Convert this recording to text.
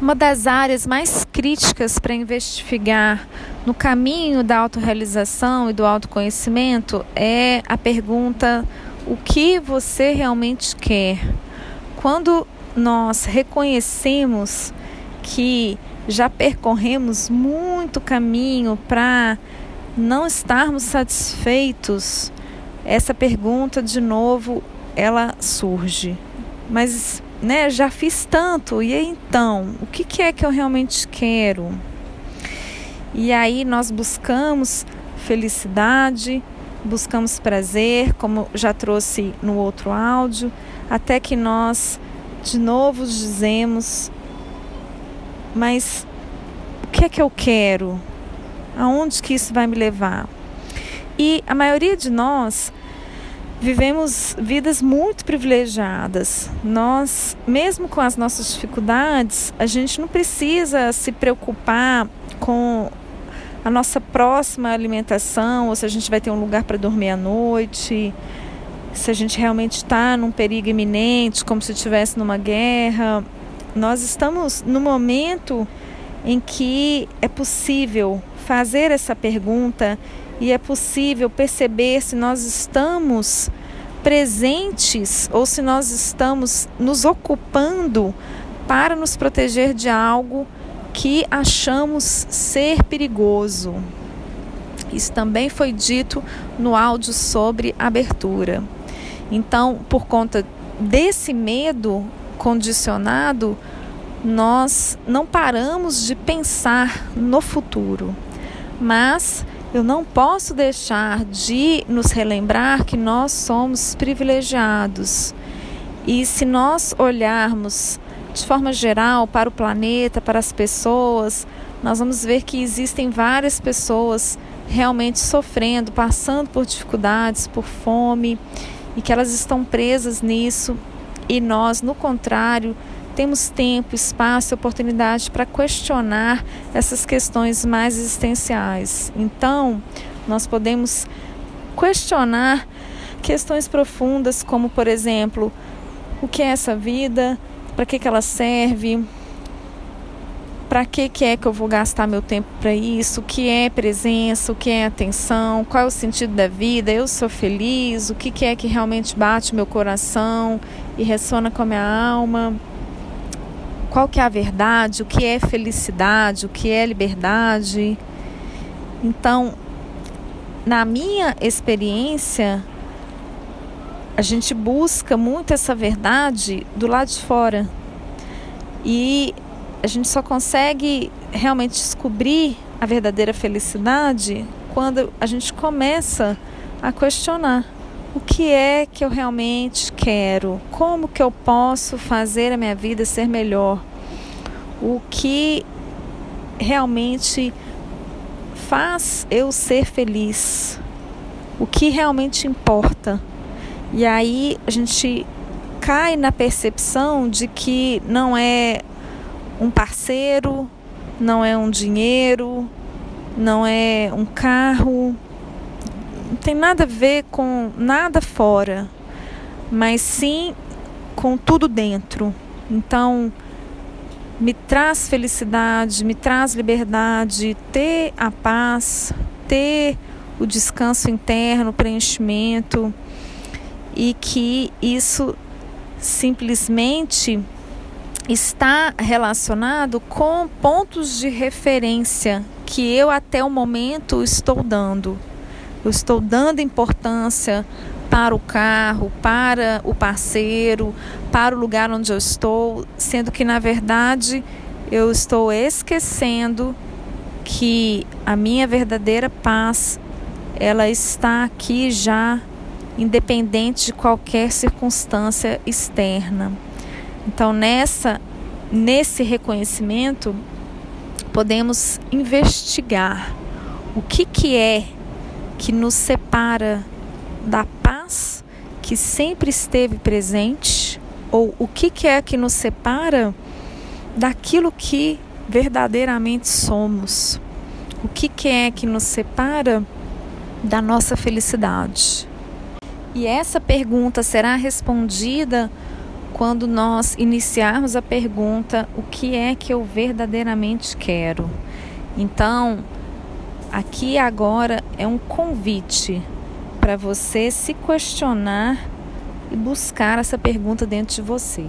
Uma das áreas mais críticas para investigar no caminho da autorrealização e do autoconhecimento é a pergunta: o que você realmente quer? Quando nós reconhecemos que já percorremos muito caminho para não estarmos satisfeitos, essa pergunta de novo ela surge. Mas né, já fiz tanto, e então, o que, que é que eu realmente quero? E aí nós buscamos felicidade, buscamos prazer, como já trouxe no outro áudio, até que nós de novo dizemos: mas o que é que eu quero? Aonde que isso vai me levar? E a maioria de nós vivemos vidas muito privilegiadas. Nós, mesmo com as nossas dificuldades, a gente não precisa se preocupar com a nossa próxima alimentação, ou se a gente vai ter um lugar para dormir à noite, se a gente realmente está num perigo iminente, como se estivesse numa guerra. Nós estamos no momento em que é possível fazer essa pergunta e é possível perceber se nós estamos presentes ou se nós estamos nos ocupando para nos proteger de algo que achamos ser perigoso. Isso também foi dito no áudio sobre abertura. Então, por conta desse medo condicionado, nós não paramos de pensar no futuro. Mas eu não posso deixar de nos relembrar que nós somos privilegiados. E se nós olharmos de forma geral para o planeta, para as pessoas, nós vamos ver que existem várias pessoas realmente sofrendo, passando por dificuldades, por fome, e que elas estão presas nisso. E nós, no contrário, temos tempo, espaço e oportunidade para questionar essas questões mais existenciais. Então, nós podemos questionar questões profundas, como, por exemplo, o que é essa vida, para que, que ela serve, para que, que é que eu vou gastar meu tempo para isso, o que é presença, o que é atenção, qual é o sentido da vida, eu sou feliz, o que, que é que realmente bate meu coração e ressona com a minha alma qual que é a verdade, o que é felicidade, o que é liberdade. Então, na minha experiência, a gente busca muito essa verdade do lado de fora. E a gente só consegue realmente descobrir a verdadeira felicidade quando a gente começa a questionar o que é que eu realmente quero, como que eu posso fazer a minha vida ser melhor, o que realmente faz eu ser feliz, o que realmente importa. E aí a gente cai na percepção de que não é um parceiro, não é um dinheiro, não é um carro, não tem nada a ver com nada fora, mas sim com tudo dentro. Então, me traz felicidade, me traz liberdade, ter a paz, ter o descanso interno, o preenchimento e que isso simplesmente está relacionado com pontos de referência que eu até o momento estou dando. Eu estou dando importância para o carro, para o parceiro, para o lugar onde eu estou, sendo que na verdade eu estou esquecendo que a minha verdadeira paz ela está aqui já independente de qualquer circunstância externa. Então nessa nesse reconhecimento podemos investigar o que que é que nos separa da paz que sempre esteve presente ou o que, que é que nos separa daquilo que verdadeiramente somos? O que, que é que nos separa da nossa felicidade? E essa pergunta será respondida quando nós iniciarmos a pergunta: o que é que eu verdadeiramente quero? Então, aqui agora é um convite para você se questionar e buscar essa pergunta dentro de você.